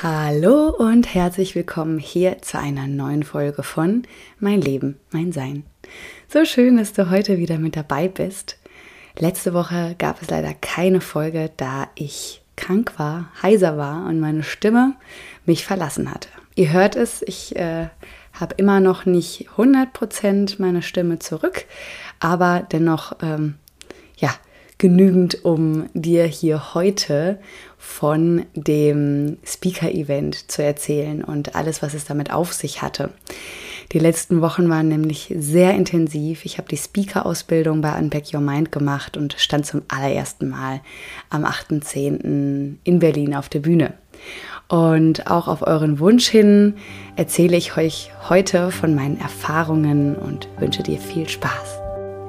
Hallo und herzlich willkommen hier zu einer neuen Folge von Mein Leben, mein Sein. So schön, dass du heute wieder mit dabei bist. Letzte Woche gab es leider keine Folge, da ich krank war, heiser war und meine Stimme mich verlassen hatte. Ihr hört es, ich äh, habe immer noch nicht 100% meine Stimme zurück, aber dennoch, ähm, ja, genügend, um dir hier heute von dem Speaker-Event zu erzählen und alles, was es damit auf sich hatte. Die letzten Wochen waren nämlich sehr intensiv. Ich habe die Speaker-Ausbildung bei Unpack Your Mind gemacht und stand zum allerersten Mal am 8.10. in Berlin auf der Bühne. Und auch auf euren Wunsch hin erzähle ich euch heute von meinen Erfahrungen und wünsche dir viel Spaß.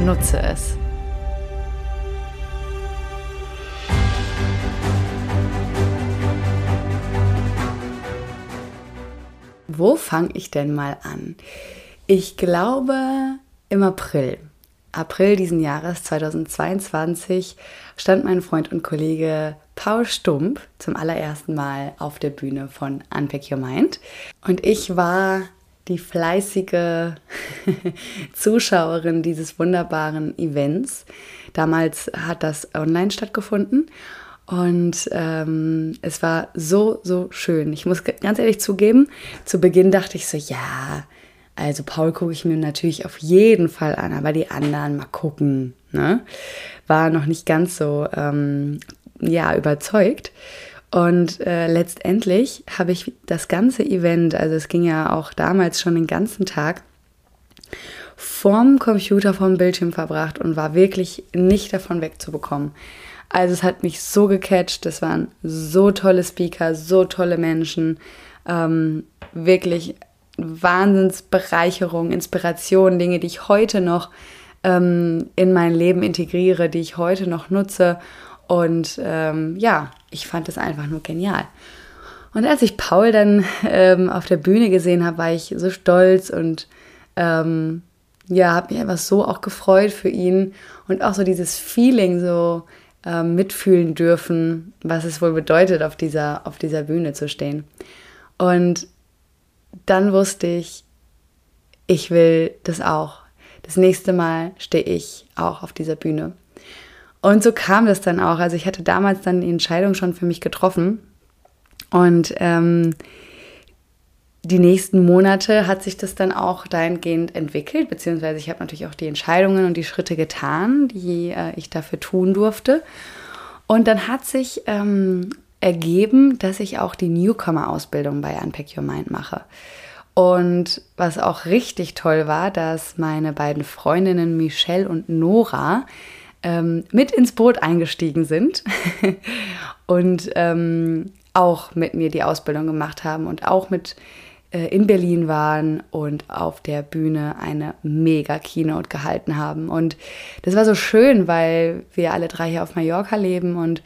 Nutze es. Wo fange ich denn mal an? Ich glaube im April. April diesen Jahres 2022 stand mein Freund und Kollege Paul Stump zum allerersten Mal auf der Bühne von Unpack Your Mind. Und ich war die fleißige Zuschauerin dieses wunderbaren Events. Damals hat das online stattgefunden und ähm, es war so, so schön. Ich muss ganz ehrlich zugeben, zu Beginn dachte ich so, ja, also Paul gucke ich mir natürlich auf jeden Fall an, aber die anderen mal gucken. Ne? War noch nicht ganz so ähm, ja, überzeugt. Und äh, letztendlich habe ich das ganze Event, also es ging ja auch damals schon den ganzen Tag, vorm Computer, vom Bildschirm verbracht und war wirklich nicht davon wegzubekommen. Also es hat mich so gecatcht, es waren so tolle Speaker, so tolle Menschen, ähm, wirklich Wahnsinnsbereicherung, Inspiration, Dinge, die ich heute noch ähm, in mein Leben integriere, die ich heute noch nutze und ähm, ja, ich fand es einfach nur genial. Und als ich Paul dann ähm, auf der Bühne gesehen habe, war ich so stolz und ähm, ja, habe mich einfach so auch gefreut für ihn und auch so dieses Feeling so ähm, mitfühlen dürfen, was es wohl bedeutet, auf dieser, auf dieser Bühne zu stehen. Und dann wusste ich, ich will das auch. Das nächste Mal stehe ich auch auf dieser Bühne. Und so kam das dann auch. Also ich hatte damals dann die Entscheidung schon für mich getroffen. Und ähm, die nächsten Monate hat sich das dann auch dahingehend entwickelt, beziehungsweise ich habe natürlich auch die Entscheidungen und die Schritte getan, die äh, ich dafür tun durfte. Und dann hat sich ähm, ergeben, dass ich auch die Newcomer-Ausbildung bei Unpack Your Mind mache. Und was auch richtig toll war, dass meine beiden Freundinnen Michelle und Nora ähm, mit ins Boot eingestiegen sind und ähm, auch mit mir die Ausbildung gemacht haben und auch mit äh, in Berlin waren und auf der Bühne eine mega Keynote gehalten haben. Und das war so schön, weil wir alle drei hier auf Mallorca leben und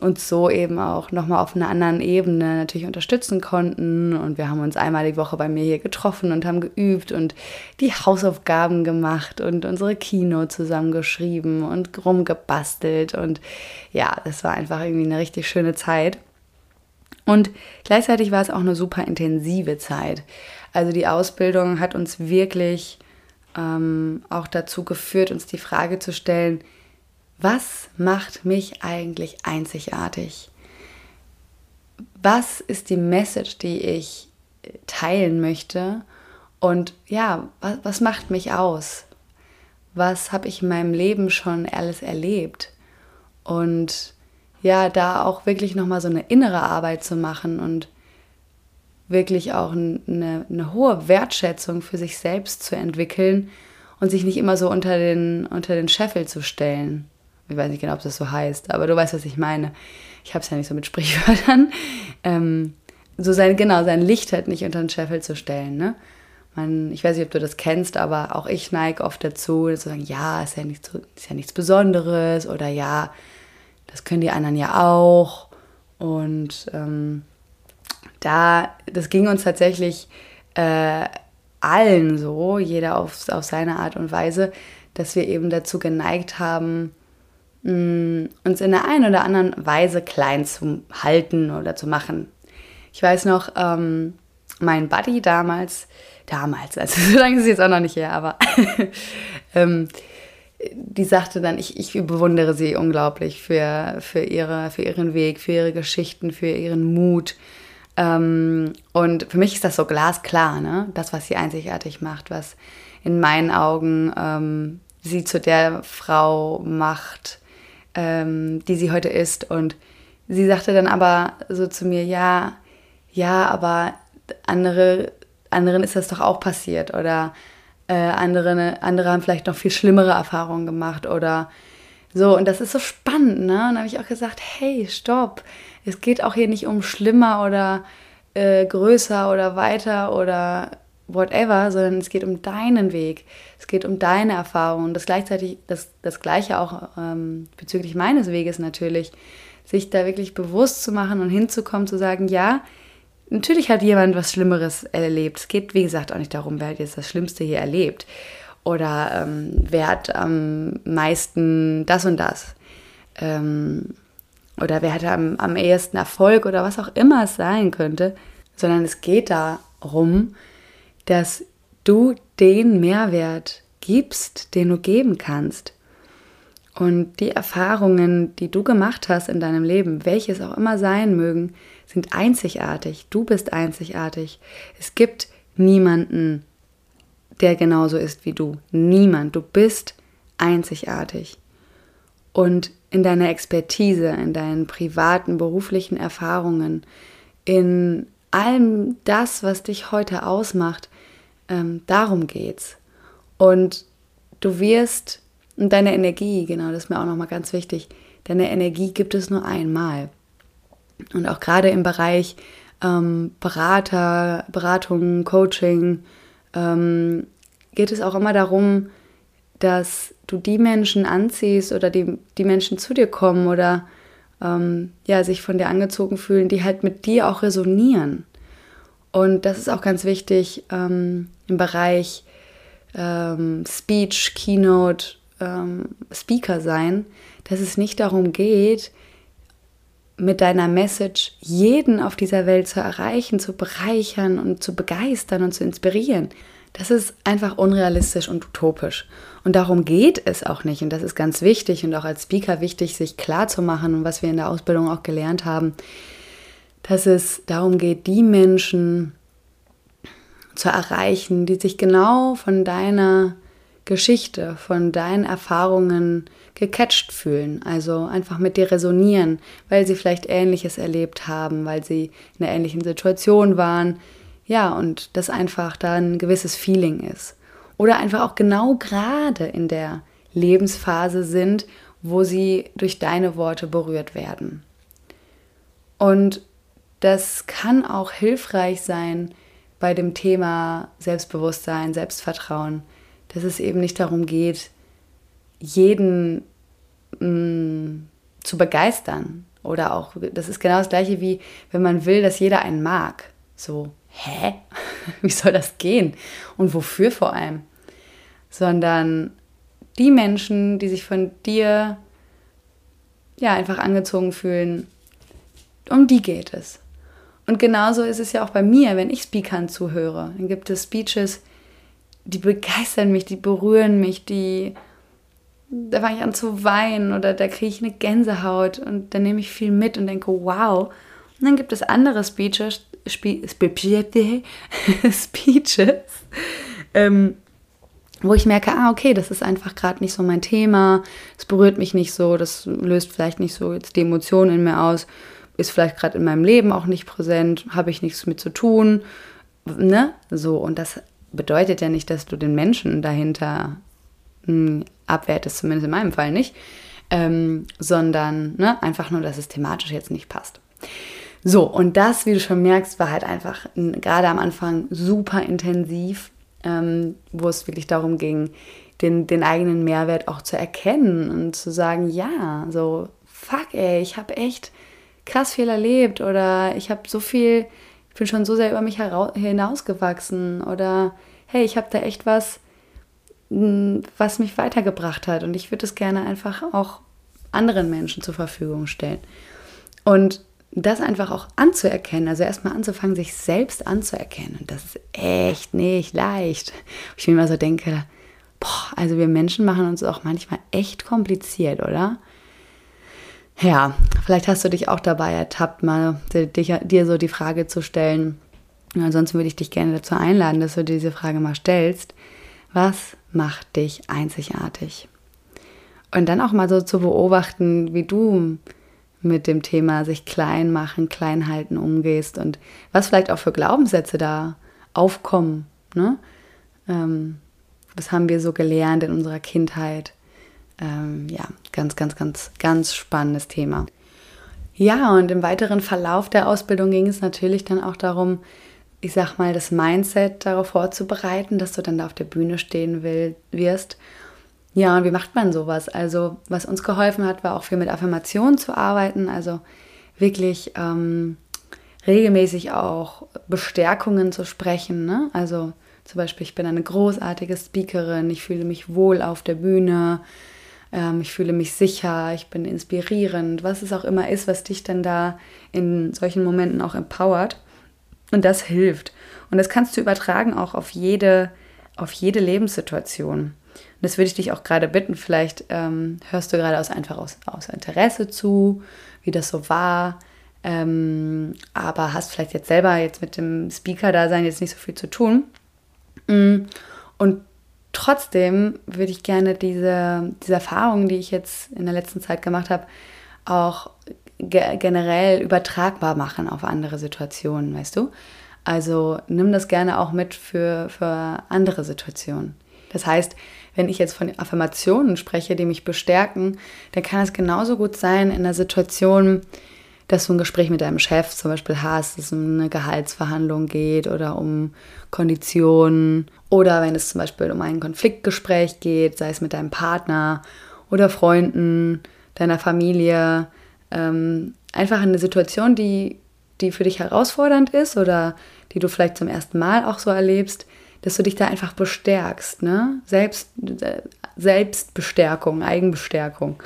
uns so eben auch nochmal auf einer anderen Ebene natürlich unterstützen konnten. Und wir haben uns einmal die Woche bei mir hier getroffen und haben geübt und die Hausaufgaben gemacht und unsere Kino zusammengeschrieben und rumgebastelt. Und ja, das war einfach irgendwie eine richtig schöne Zeit. Und gleichzeitig war es auch eine super intensive Zeit. Also die Ausbildung hat uns wirklich ähm, auch dazu geführt, uns die Frage zu stellen, was macht mich eigentlich einzigartig? Was ist die Message, die ich teilen möchte? Und ja, was, was macht mich aus? Was habe ich in meinem Leben schon alles erlebt? Und ja, da auch wirklich nochmal so eine innere Arbeit zu machen und wirklich auch eine, eine hohe Wertschätzung für sich selbst zu entwickeln und sich nicht immer so unter den, unter den Scheffel zu stellen ich weiß nicht genau, ob das so heißt, aber du weißt, was ich meine. Ich habe es ja nicht so mit Sprichwörtern. Ähm, so sein, genau, sein Licht halt nicht unter den Scheffel zu stellen, ne? Man, ich weiß nicht, ob du das kennst, aber auch ich neige oft dazu, zu sagen, ja, ist ja, nichts, ist ja nichts Besonderes oder ja, das können die anderen ja auch. Und ähm, da, das ging uns tatsächlich äh, allen so, jeder auf, auf seine Art und Weise, dass wir eben dazu geneigt haben, mm, uns in der einen oder anderen Weise klein zu halten oder zu machen. Ich weiß noch, ähm, mein Buddy damals, damals, also so lange ist es jetzt auch noch nicht her, aber ähm, die sagte dann, ich, ich bewundere sie unglaublich für, für, ihre, für ihren Weg, für ihre Geschichten, für ihren Mut. Ähm, und für mich ist das so glasklar, ne? das, was sie einzigartig macht, was in meinen Augen ähm, sie zu der Frau macht, ähm, die sie heute ist. Und sie sagte dann aber so zu mir, ja, ja, aber andere, anderen ist das doch auch passiert oder äh, andere, andere haben vielleicht noch viel schlimmere Erfahrungen gemacht oder so. Und das ist so spannend, ne? Und habe ich auch gesagt, hey, stopp, es geht auch hier nicht um schlimmer oder äh, größer oder weiter oder whatever, sondern es geht um deinen Weg. Es geht um deine Erfahrungen. Das gleichzeitig, das, das Gleiche auch ähm, bezüglich meines Weges natürlich, sich da wirklich bewusst zu machen und hinzukommen, zu sagen, ja, natürlich hat jemand was Schlimmeres erlebt. Es geht, wie gesagt, auch nicht darum, wer hat jetzt das Schlimmste hier erlebt. Oder ähm, wer hat am meisten das und das. Ähm, oder wer hatte am, am ehesten Erfolg oder was auch immer es sein könnte. Sondern es geht darum, dass du den Mehrwert gibst, den du geben kannst. Und die Erfahrungen, die du gemacht hast in deinem Leben, welches auch immer sein mögen, sind einzigartig. Du bist einzigartig. Es gibt niemanden, der genauso ist wie du. Niemand. Du bist einzigartig. Und in deiner Expertise, in deinen privaten, beruflichen Erfahrungen, in allem das, was dich heute ausmacht, ähm, darum geht's. Und du wirst, und deine Energie, genau, das ist mir auch nochmal ganz wichtig, deine Energie gibt es nur einmal. Und auch gerade im Bereich ähm, Berater, Beratung, Coaching ähm, geht es auch immer darum, dass du die Menschen anziehst oder die, die Menschen zu dir kommen oder ähm, ja, sich von dir angezogen fühlen, die halt mit dir auch resonieren. Und das ist auch ganz wichtig ähm, im Bereich ähm, Speech, Keynote, ähm, Speaker sein, dass es nicht darum geht, mit deiner Message jeden auf dieser Welt zu erreichen, zu bereichern und zu begeistern und zu inspirieren. Das ist einfach unrealistisch und utopisch. Und darum geht es auch nicht. Und das ist ganz wichtig und auch als Speaker wichtig, sich klar zu machen und was wir in der Ausbildung auch gelernt haben, dass es darum geht, die Menschen zu erreichen, die sich genau von deiner Geschichte, von deinen Erfahrungen gecatcht fühlen, also einfach mit dir resonieren, weil sie vielleicht Ähnliches erlebt haben, weil sie in einer ähnlichen Situation waren. Ja, und das einfach da ein gewisses Feeling ist. Oder einfach auch genau gerade in der Lebensphase sind, wo sie durch deine Worte berührt werden. Und das kann auch hilfreich sein bei dem Thema Selbstbewusstsein, Selbstvertrauen, dass es eben nicht darum geht, jeden mh, mm, zu begeistern. Oder auch, das ist genau das gleiche wie, wenn man will, dass jeder einen mag. So, hä? Wie soll das gehen? Und wofür vor allem? Sondern die Menschen, die sich von dir ja einfach angezogen fühlen, um die geht es. Und genauso ist es ja auch bei mir, wenn ich Speakern zuhöre. Dann gibt es Speeches, die begeistern mich, die berühren mich, die da fange ich an zu weinen oder da kriege ich eine Gänsehaut und dann nehme ich viel mit und denke, wow. Und dann gibt es andere Speeches, Spe Speeches, ähm, wo ich merke, ah, okay, das ist einfach gerade nicht so mein Thema, es berührt mich nicht so, das löst vielleicht nicht so jetzt die Emotionen in mir aus ist vielleicht gerade in meinem Leben auch nicht präsent, habe ich nichts mit zu tun, ne? So, und das bedeutet ja nicht, dass du den Menschen dahinter mh, hm, abwertest, zumindest in meinem Fall nicht, ähm, sondern ne, einfach nur, dass es thematisch jetzt nicht passt. So, und das, wie du schon merkst, war halt einfach gerade am Anfang super intensiv, ähm, wo es wirklich darum ging, den, den eigenen Mehrwert auch zu erkennen und zu sagen, ja, so, fuck ey, ich habe echt krass viel erlebt oder ich habe so viel, ich bin schon so sehr über mich hinausgewachsen oder hey, ich habe da echt was, was mich weitergebracht hat und ich würde es gerne einfach auch anderen Menschen zur Verfügung stellen. Und das einfach auch anzuerkennen, also erstmal anzufangen, sich selbst anzuerkennen. Und das ist echt nicht leicht. Ich mir immer so denke, boah, also wir Menschen machen uns auch manchmal echt kompliziert, oder? Ja, vielleicht hast du dich auch dabei ertappt, mal dich, dir so die Frage zu stellen. Ansonsten würde ich dich gerne dazu einladen, dass du diese Frage mal stellst. Was macht dich einzigartig? Und dann auch mal so zu beobachten, wie du mit dem Thema sich klein machen, klein halten umgehst und was vielleicht auch für Glaubenssätze da aufkommen. Ne? Ähm, was haben wir so gelernt in unserer Kindheit? Ähm, ja, ganz, ganz, ganz, ganz spannendes Thema. Ja, und im weiteren Verlauf der Ausbildung ging es natürlich dann auch darum, ich sag mal, das Mindset darauf vorzubereiten, dass du dann da auf der Bühne stehen will, wirst ja, und wie macht man sowas? Also, was uns geholfen hat, war auch viel mit Affirmationen zu arbeiten, also wirklich ähm, regelmäßig auch Bestärkungen zu sprechen. Ne? Also zum Beispiel, ich bin eine großartige Speakerin, ich fühle mich wohl auf der Bühne, ähm, ich fühle mich sicher, ich bin inspirierend, was es auch immer ist, was dich dann da in solchen Momenten auch empowert. Und das hilft. Und das kannst du übertragen auch auf jede, auf jede Lebenssituation. Und das würde ich dich auch gerade bitten, vielleicht ähm, hörst du gerade aus, einfach aus, aus Interesse zu, wie das so war, ähm, aber hast vielleicht jetzt selber jetzt mit dem Speaker-Dasein jetzt nicht so viel zu tun. Mm, und trotzdem würde ich gerne diese, diese Erfahrungen, die ich jetzt in der letzten Zeit gemacht habe, auch ge generell übertragbar machen auf andere Situationen, weißt du? Also nimm das gerne auch mit für, für andere Situationen. Das heißt, wenn ich jetzt von Affirmationen spreche, die mich bestärken, dann kann es genauso gut sein in einer Situation, dass du ein Gespräch mit deinem Chef zum Beispiel hast, dass es um eine Gehaltsverhandlung geht oder um Konditionen oder wenn es zum Beispiel um ein Konfliktgespräch geht, sei es mit deinem Partner oder Freunden, deiner Familie. Ähm, einfach eine Situation, die, die für dich herausfordernd ist oder die du vielleicht zum ersten Mal auch so erlebst, dass du dich da einfach bestärkst, ne? Selbst, Selbstbestärkung, Eigenbestärkung.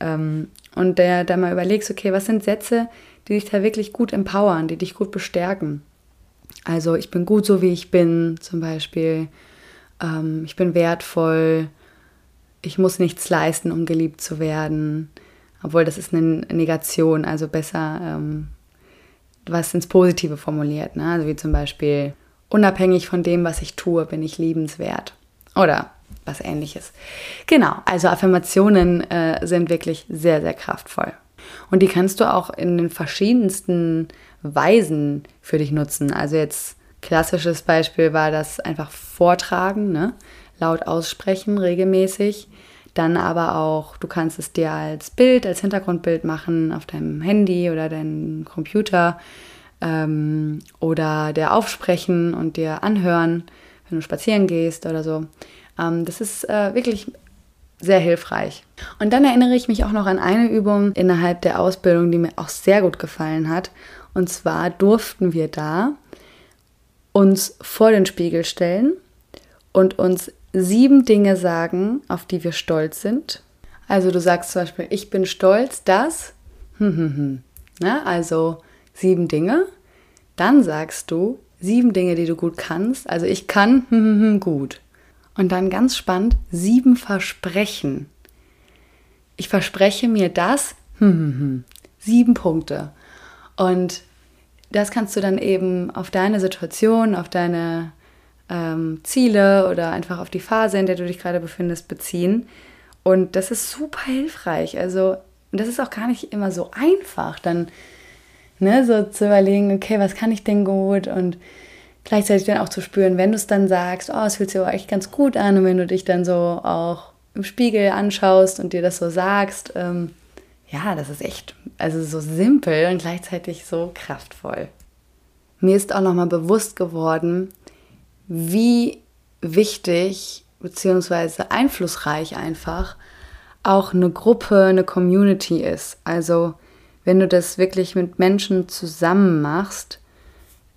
Ähm, und da, da mal überlegst, okay, was sind Sätze, die dich da wirklich gut empowern, die dich gut bestärken. Also ich bin gut so, wie ich bin, zum Beispiel. Ähm, ich bin wertvoll. Ich muss nichts leisten, um geliebt zu werden. Obwohl das ist eine Negation, also besser ähm, was ins Positive formuliert. Ne? Also wie zum Beispiel, unabhängig von dem, was ich tue, bin ich liebenswert. Oder was ähnliches. Genau, also Affirmationen äh, sind wirklich sehr, sehr kraftvoll. Und die kannst du auch in den verschiedensten Weisen für dich nutzen. Also jetzt klassisches Beispiel war das einfach vortragen, ne? laut aussprechen regelmäßig. Dann aber auch, du kannst es dir als Bild, als Hintergrundbild machen auf deinem Handy oder deinem Computer ähm, oder der aufsprechen und dir anhören, wenn du spazieren gehst oder so. Ähm, das ist äh, wirklich sehr hilfreich. Und dann erinnere ich mich auch noch an eine Übung innerhalb der Ausbildung, die mir auch sehr gut gefallen hat. Und zwar durften wir da uns vor den Spiegel stellen und uns sieben Dinge sagen, auf die wir stolz sind. Also du sagst zum Beispiel, ich bin stolz, dass. Na, also sieben Dinge. Dann sagst du sieben Dinge, die du gut kannst. Also ich kann hm, hm, hm, gut. Und dann ganz spannend, sieben Versprechen. Ich verspreche mir das, sieben Punkte. Und das kannst du dann eben auf deine Situation, auf deine ähm, Ziele oder einfach auf die Phase, in der du dich gerade befindest, beziehen. Und das ist super hilfreich. Also, und das ist auch gar nicht immer so einfach, dann ne, so zu überlegen, okay, was kann ich denn gut und gleichzeitig dann auch zu spüren, wenn du es dann sagst, oh, es fühlt sich aber echt ganz gut an und wenn du dich dann so auch im Spiegel anschaust und dir das so sagst, ähm, ja, das ist echt, also so simpel und gleichzeitig so kraftvoll. Mir ist auch nochmal bewusst geworden, wie wichtig bzw. einflussreich einfach auch eine Gruppe, eine Community ist. Also wenn du das wirklich mit Menschen zusammen machst,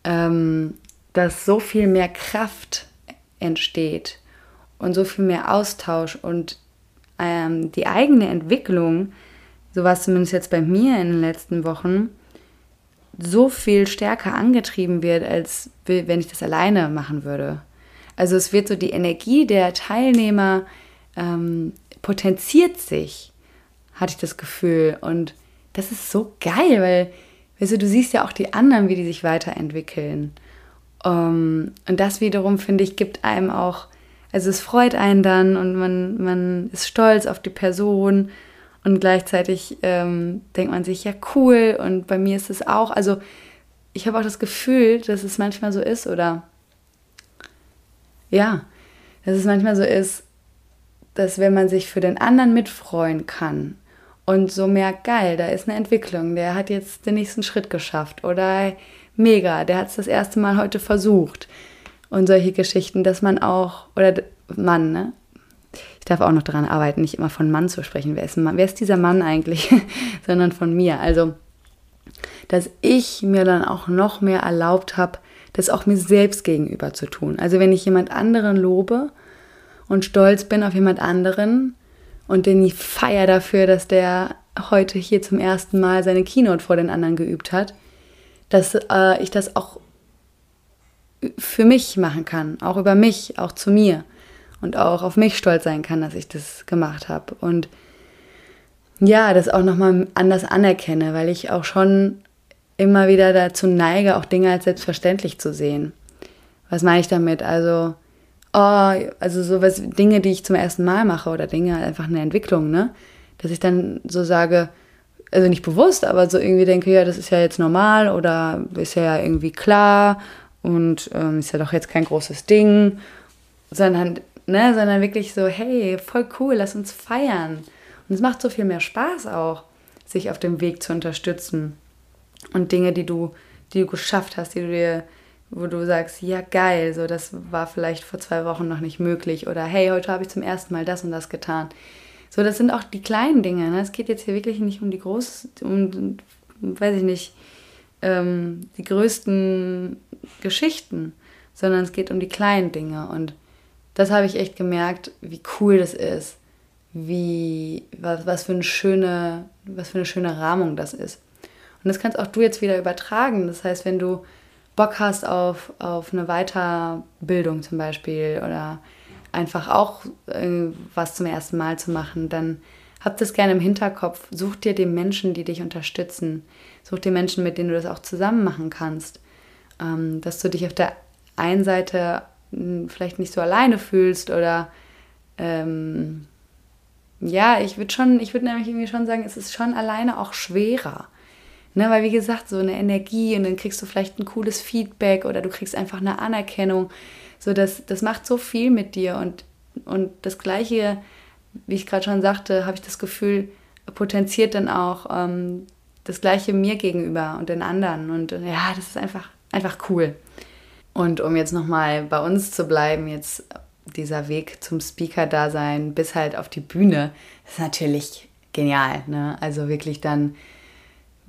ähm, dass so viel mehr Kraft entsteht und so viel mehr Austausch und ähm, die eigene Entwicklung, so war es zumindest jetzt bei mir in den letzten Wochen, so viel stärker angetrieben wird, als wenn ich das alleine machen würde. Also es wird so die Energie der Teilnehmer ähm, potenziert sich, hatte ich das Gefühl. Und das ist so geil, weil weißt du, du siehst ja auch die anderen, wie die sich weiterentwickeln. Um, ähm, und das wiederum, finde ich, gibt einem auch, also es freut einen dann und man, man ist stolz auf die Person und gleichzeitig ähm, denkt man sich, ja, cool. Und bei mir ist es auch, also ich habe auch das Gefühl, dass es manchmal so ist oder ja, dass es manchmal so ist, dass wenn man sich für den anderen mitfreuen kann und so merkt, geil, da ist eine Entwicklung, der hat jetzt den nächsten Schritt geschafft oder mega, der hat es das erste Mal heute versucht und solche Geschichten, dass man auch, oder Mann, ne? Ich darf auch noch daran arbeiten, nicht immer von Mann zu sprechen. Wer ist, Mann? Wer ist dieser Mann eigentlich? Sondern von mir. Also, dass ich mir dann auch noch mehr erlaubt habe, das auch mir selbst gegenüber zu tun. Also, wenn ich jemand anderen lobe und stolz bin auf jemand anderen und den ich feiere dafür, dass der heute hier zum ersten Mal seine Keynote vor den anderen geübt hat, dass äh, ich das auch für mich machen kann, auch über mich, auch zu mir und auch auf mich stolz sein kann, dass ich das gemacht habe und ja, das auch nochmal anders anerkenne, weil ich auch schon immer wieder dazu neige, auch Dinge als selbstverständlich zu sehen. Was meine ich damit? Also, oh, also sowas, Dinge, die ich zum ersten Mal mache oder Dinge, einfach eine Entwicklung, ne? Dass ich dann so sage, also nicht bewusst, aber so irgendwie denke, ja, das ist ja jetzt normal oder ist ja irgendwie klar und ähm, ist ja doch jetzt kein großes Ding, sondern ne, sondern wirklich so, hey, voll cool, lass uns feiern. Und es macht so viel mehr Spaß auch, sich auf dem Weg zu unterstützen. Und Dinge, die du, die du geschafft hast, die du dir, wo du sagst, ja geil, so das war vielleicht vor zwei Wochen noch nicht möglich. Oder hey, heute habe ich zum ersten Mal das und das getan. So, das sind auch die kleinen Dinge. Ne? Es geht jetzt hier wirklich nicht um die großen, um, weiß ich nicht, ähm, die größten Geschichten, sondern es geht um die kleinen Dinge. Und das habe ich echt gemerkt, wie cool das ist, wie, was, was, für eine schöne, was für eine schöne Rahmung das ist. Und das kannst auch du jetzt wieder übertragen. Das heißt, wenn du Bock hast auf, auf eine Weiterbildung zum Beispiel oder einfach auch äh, was zum ersten Mal zu machen, dann hab das gerne im Hinterkopf. Such dir die Menschen, die dich unterstützen. Such dir Menschen, mit denen du das auch zusammen machen kannst. Ähm, dass du dich auf der einen Seite vielleicht nicht so alleine fühlst oder ähm, ja, ich würde schon, ich würde nämlich irgendwie schon sagen, es ist schon alleine auch schwerer. Ne, weil wie gesagt, so eine Energie und dann kriegst du vielleicht ein cooles Feedback oder du kriegst einfach eine Anerkennung. So, das, das macht so viel mit dir und, und das Gleiche, wie ich gerade schon sagte, habe ich das Gefühl, potenziert dann auch ähm, das Gleiche mir gegenüber und den anderen. Und ja, das ist einfach, einfach cool. Und um jetzt nochmal bei uns zu bleiben, jetzt dieser Weg zum Speaker-Dasein bis halt auf die Bühne, ist natürlich genial. Ne? Also wirklich dann,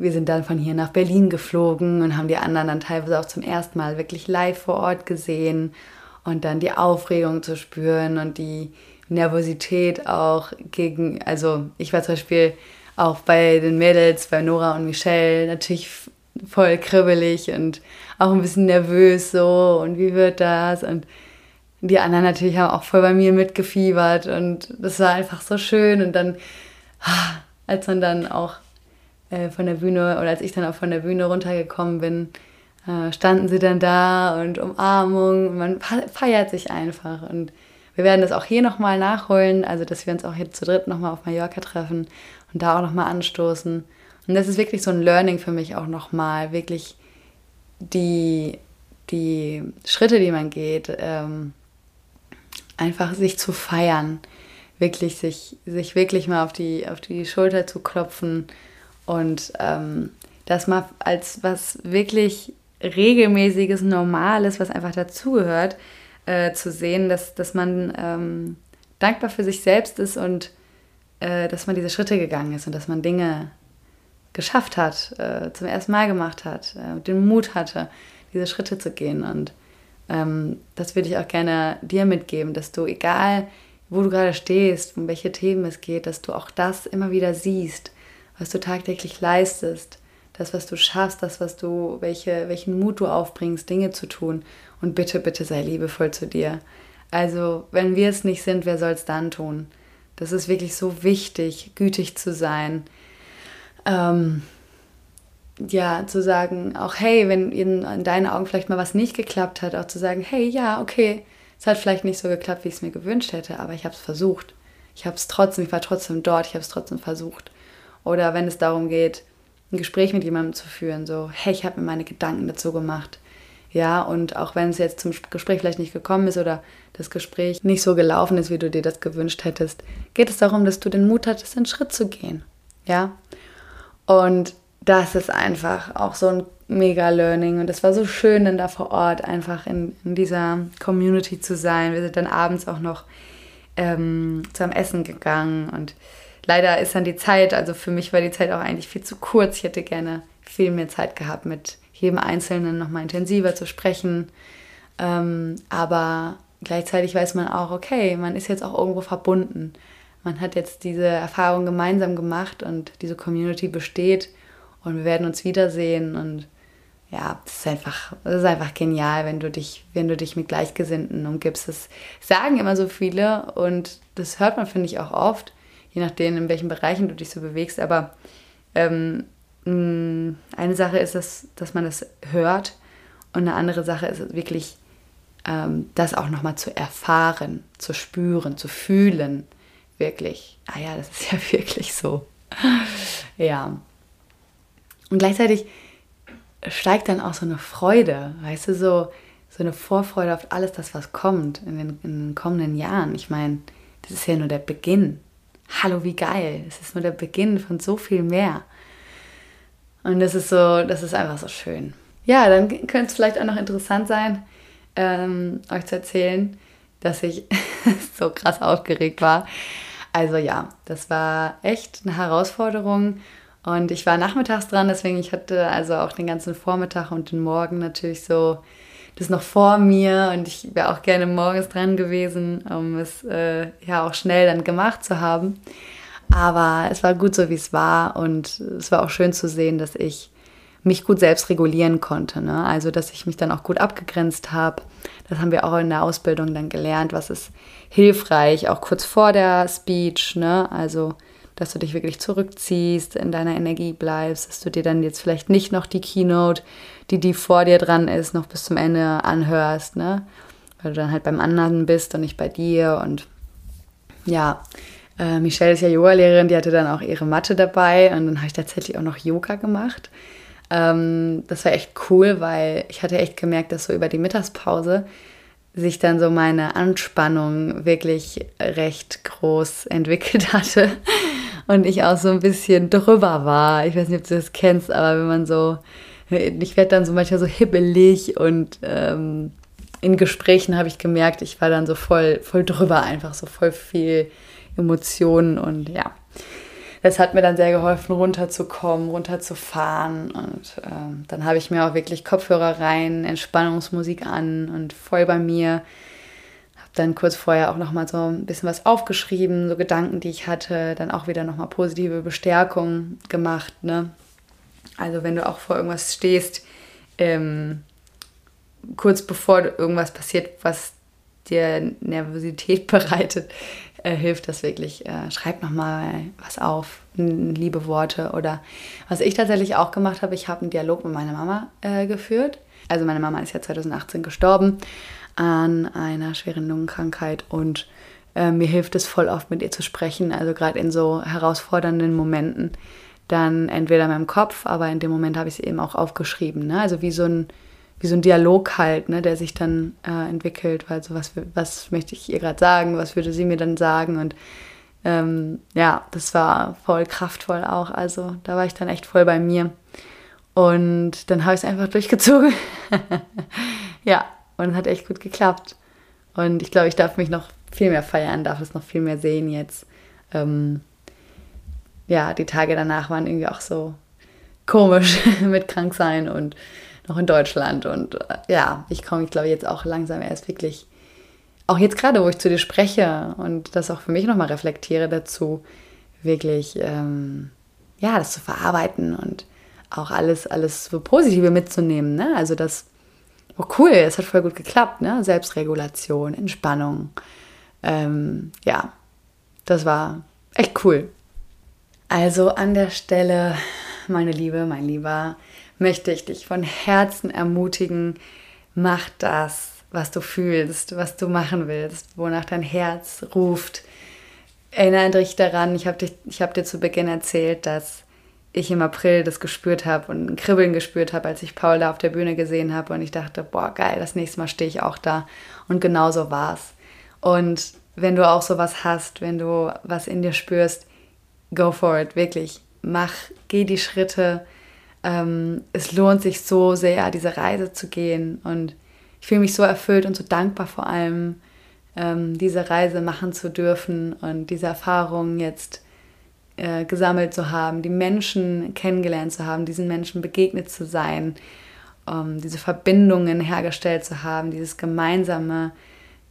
wir sind dann von hier nach Berlin geflogen und haben die anderen dann teilweise auch zum ersten Mal wirklich live vor Ort gesehen und dann die Aufregung zu spüren und die Nervosität auch gegen, also ich war zum Beispiel auch bei den Mädels, bei Nora und Michelle, natürlich voll kribbelig und auch ein bisschen nervös so und wie wird das? Und die anderen natürlich haben auch voll bei mir mitgefiebert und das war einfach so schön und dann als man dann auch äh, von der Bühne oder als ich dann auch von der Bühne runtergekommen bin, äh, standen sie dann da und Umarmung man feiert sich einfach und wir werden das auch hier nochmal nachholen, also dass wir uns auch hier zu dritt nochmal auf Mallorca treffen und da auch nochmal anstoßen. Und das ist wirklich so ein Learning für mich auch nochmal, wirklich die, die Schritte, die man geht, ähm, einfach sich zu feiern, wirklich sich, sich wirklich mal auf die, auf die Schulter zu klopfen und ähm, das mal als was wirklich regelmäßiges, normales, was einfach dazugehört, äh, zu sehen, dass, dass man ähm, dankbar für sich selbst ist und äh, dass man diese Schritte gegangen ist und dass man Dinge geschafft hat, äh, zum ersten Mal gemacht hat, äh, den Mut hatte, diese Schritte zu gehen. Und ähm, das würde ich auch gerne dir mitgeben, dass du, egal wo du gerade stehst, um welche Themen es geht, dass du auch das immer wieder siehst, was du tagtäglich leistest, das, was du schaffst, das, was du, welche, welchen Mut du aufbringst, Dinge zu tun. Und bitte, bitte sei liebevoll zu dir. Also, wenn wir es nicht sind, wer soll es dann tun? Das ist wirklich so wichtig, gütig zu sein. Ähm, ja, zu sagen, auch hey, wenn in, in deinen Augen vielleicht mal was nicht geklappt hat, auch zu sagen, hey, ja, okay, es hat vielleicht nicht so geklappt, wie ich es mir gewünscht hätte, aber ich habe es versucht. Ich habe es trotzdem, ich war trotzdem dort, ich habe es trotzdem versucht. Oder wenn es darum geht, ein Gespräch mit jemandem zu führen, so, hey, ich habe mir meine Gedanken dazu gemacht. Ja, und auch wenn es jetzt zum Gespräch vielleicht nicht gekommen ist oder das Gespräch nicht so gelaufen ist, wie du dir das gewünscht hättest, geht es darum, dass du den Mut hattest, einen Schritt zu gehen. Ja, und das ist einfach auch so ein mega Learning. Und es war so schön, dann da vor Ort einfach in, in dieser Community zu sein. Wir sind dann abends auch noch ähm, zum Essen gegangen und leider ist dann die Zeit, also für mich war die Zeit auch eigentlich viel zu kurz. Ich hätte gerne viel mehr Zeit gehabt, mit jedem Einzelnen nochmal intensiver zu sprechen. Ähm, aber gleichzeitig weiß man auch, okay, man ist jetzt auch irgendwo verbunden. Man hat jetzt diese Erfahrung gemeinsam gemacht und diese Community besteht und wir werden uns wiedersehen und ja, das ist einfach, das ist einfach genial, wenn du dich, wenn du dich mit Gleichgesinnten umgibst. Das sagen immer so viele und das hört man, finde ich, auch oft, je nachdem, in welchen Bereichen du dich so bewegst. Aber ähm, mm, eine Sache ist, dass, dass man das hört und eine andere Sache ist wirklich, ähm, das auch nochmal zu erfahren, zu spüren, zu fühlen. Wirklich. Ah ja, das ist ja wirklich so. ja. Und gleichzeitig steigt dann auch so eine Freude, weißt du, so, so eine Vorfreude auf alles das, was kommt in den, in den kommenden Jahren. Ich meine, das ist ja nur der Beginn. Hallo, wie geil. Es ist nur der Beginn von so viel mehr. Und das ist so, das ist einfach so schön. Ja, dann könnte es vielleicht auch noch interessant sein, ähm, euch zu erzählen, dass ich so krass aufgeregt war. Also ja, das war echt eine Herausforderung und ich war nachmittags dran, deswegen ich hatte also auch den ganzen Vormittag und den Morgen natürlich so das noch vor mir und ich wäre auch gerne morgens dran gewesen, um es äh, ja auch schnell dann gemacht zu haben. Aber es war gut so, wie es war und es war auch schön zu sehen, dass ich mich gut selbst regulieren konnte. Ne? Also, dass ich mich dann auch gut abgegrenzt habe. Das haben wir auch in der Ausbildung dann gelernt, was ist hilfreich, auch kurz vor der Speech. Ne? Also, dass du dich wirklich zurückziehst, in deiner Energie bleibst, dass du dir dann jetzt vielleicht nicht noch die Keynote, die die vor dir dran ist, noch bis zum Ende anhörst, ne? Weil du dann halt beim anderen bist und nicht bei dir und ja, äh, Michelle ist ja Yoga-Lehrerin, die hatte dann auch ihre Matte dabei und dann habe ich tatsächlich auch noch Yoga gemacht. Ähm, das war echt cool, weil ich hatte echt gemerkt, dass so über die Mittagspause sich dann so meine Anspannung wirklich recht groß entwickelt hatte und ich auch so ein bisschen drüber war. Ich weiß nicht, ob du das kennst, aber wenn man so, ich werde dann so manchmal so hibbelig und ähm, in Gesprächen habe ich gemerkt, ich war dann so voll, voll drüber, einfach so voll viel Emotionen und ja. Das hat mir dann sehr geholfen, runterzukommen, runterzufahren. Und äh, dann habe ich mir auch wirklich Kopfhörer rein, Entspannungsmusik an und voll bei mir dann kurz vorher auch nochmal so ein bisschen was aufgeschrieben, so Gedanken, die ich hatte, dann auch wieder nochmal positive Bestärkung gemacht. Ne? Also wenn du auch vor irgendwas stehst, ähm, kurz bevor irgendwas passiert, was dir Nervosität bereitet, äh, hilft das wirklich. Äh, schreib nochmal was auf, liebe Worte. Oder was ich tatsächlich auch gemacht habe, ich habe einen Dialog mit meiner Mama äh, geführt. Also meine Mama ist ja 2018 gestorben an einer schweren Lungenkrankheit und äh, mir hilft es voll oft mit ihr zu sprechen, also gerade in so herausfordernden Momenten. Dann entweder in meinem Kopf, aber in dem Moment habe ich es eben auch aufgeschrieben. Ne? Also wie so ein wie so ein Dialog halt, ne, der sich dann äh, entwickelt, weil so was, was möchte ich ihr gerade sagen, was würde sie mir dann sagen und ähm, ja, das war voll kraftvoll auch, also da war ich dann echt voll bei mir und dann habe ich es einfach durchgezogen. ja, und hat echt gut geklappt und ich glaube, ich darf mich noch viel mehr feiern, darf es noch viel mehr sehen jetzt. Ähm, ja, die Tage danach waren irgendwie auch so komisch mit krank sein und noch in Deutschland. Und äh, ja, ich komme, ich glaube, jetzt auch langsam erst wirklich, auch jetzt gerade, wo ich zu dir spreche und das auch für mich nochmal reflektiere dazu, wirklich, ähm, ja, das zu verarbeiten und auch alles, alles so Positive mitzunehmen. Ne? Also das, oh cool, es hat voll gut geklappt, ne? Selbstregulation, Entspannung. Ähm, ja, das war echt cool. Also an der Stelle, meine Liebe, mein Lieber, möchte ich dich von Herzen ermutigen, mach das, was du fühlst, was du machen willst, wonach dein Herz ruft. Erinnere dich daran, ich habe hab dir zu Beginn erzählt, dass ich im April das gespürt habe und ein Kribbeln gespürt habe, als ich Paul da auf der Bühne gesehen habe und ich dachte, boah, geil, das nächste Mal stehe ich auch da. Und genau so war es. Und wenn du auch sowas hast, wenn du was in dir spürst, go for it, wirklich. Mach, geh die Schritte, ähm, es lohnt sich so sehr, diese Reise zu gehen. Und ich fühle mich so erfüllt und so dankbar vor allem, ähm, diese Reise machen zu dürfen und diese Erfahrungen jetzt äh, gesammelt zu haben, die Menschen kennengelernt zu haben, diesen Menschen begegnet zu sein, ähm, diese Verbindungen hergestellt zu haben, dieses gemeinsame.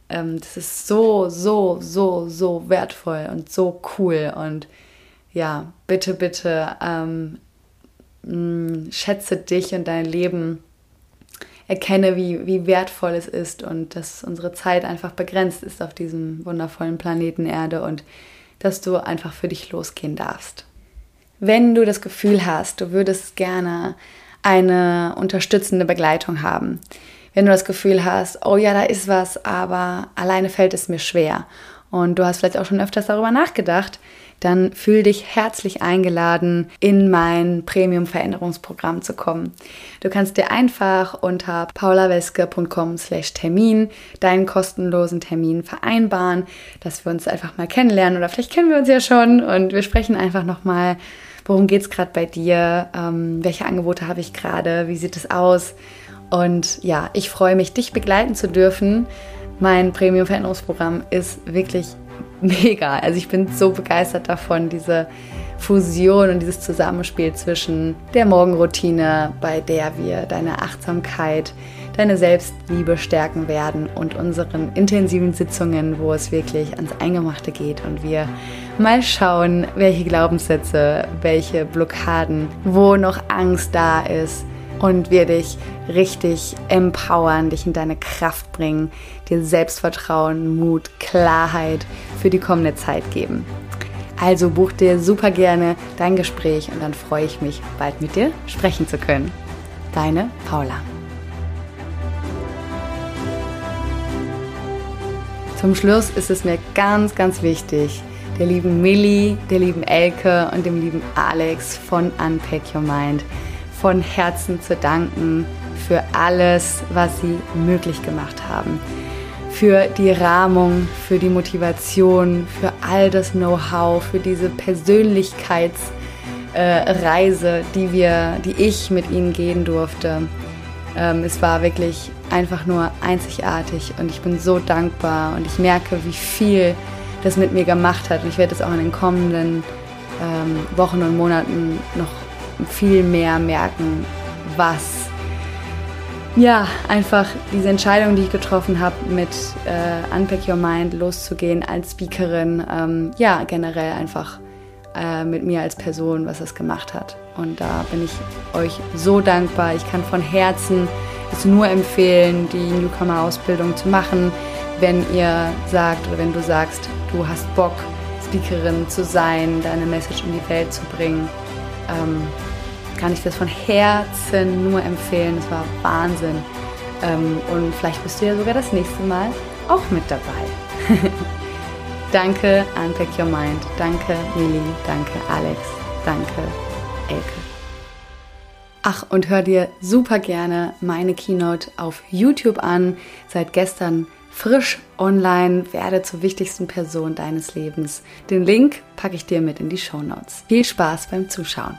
Ähm, das ist so, so, so, so wertvoll und so cool. Und ja, bitte, bitte ähm, mm, schätze dich und dein Leben, erkenne, wie, wie wertvoll es ist und dass unsere Zeit einfach begrenzt ist auf diesem wundervollen Planeten Erde und dass du einfach für dich losgehen darfst. Wenn du das Gefühl hast, du würdest gerne eine unterstützende Begleitung haben, wenn du das Gefühl hast, oh ja, da ist was, aber alleine fällt es mir schwer. Und du hast vielleicht auch schon öfters darüber nachgedacht, dann fühl dich herzlich eingeladen, in mein Premium-Veränderungsprogramm zu kommen. Du kannst dir einfach unter paulaweske.com slash Termin deinen kostenlosen Termin vereinbaren, dass wir uns einfach mal kennenlernen oder vielleicht kennen wir uns ja schon und wir sprechen einfach nochmal, worum geht es gerade bei dir, ähm, welche Angebote habe ich gerade, wie sieht es aus und ja, ich freue mich, dich begleiten zu dürfen. Mein Premium-Veränderungsprogramm ist wirklich mega. Also ich bin so begeistert davon, diese Fusion und dieses Zusammenspiel zwischen der Morgenroutine, bei der wir deine Achtsamkeit, deine Selbstliebe stärken werden und unseren intensiven Sitzungen, wo es wirklich ans Eingemachte geht und wir mal schauen, welche Glaubenssätze, welche Blockaden, wo noch Angst da ist, und wir dich richtig empowern, dich in deine Kraft bringen, dir Selbstvertrauen, Mut, Klarheit für die kommende Zeit geben. Also buch dir super gerne dein Gespräch und dann freue ich mich, bald mit dir sprechen zu können. Deine Paula. Zum Schluss ist es mir ganz, ganz wichtig, der lieben Millie, der lieben Elke und dem lieben Alex von Unpack Your Mind von Herzen zu danken für alles, was sie möglich gemacht haben. Für die Rahmung, für die Motivation, für all das Know-how, für diese Persönlichkeitsreise, äh, die wir, die ich mit ihnen gehen durfte. Ähm, es war wirklich einfach nur einzigartig und ich bin so dankbar und ich merke, wie viel das mit mir gemacht hat. Und ich werde es auch in den kommenden ähm, Wochen und Monaten noch viel mehr merken, was ja, einfach diese Entscheidung, die ich getroffen habe, mit äh, Unpack Your Mind loszugehen als Speakerin, ähm, ja, generell einfach äh, mit mir als Person, was das gemacht hat. Und da bin ich euch so dankbar. Ich kann von Herzen es nur empfehlen, die Newcomer-Ausbildung zu machen, wenn ihr sagt oder wenn du sagst, du hast Bock, Speakerin zu sein, deine Message in die Welt zu bringen. Ähm, kann ich das von Herzen nur empfehlen. Es war Wahnsinn. Ähm, und vielleicht bist du ja sogar das nächste Mal auch mit dabei. danke Unpack Your Mind. Danke Lili. Danke Alex. Danke Elke. Ach, und hör dir super gerne meine Keynote auf YouTube an. Seit gestern frisch online, werde zur wichtigsten Person deines Lebens. Den Link packe ich dir mit in die Show Notes. Viel Spaß beim Zuschauen.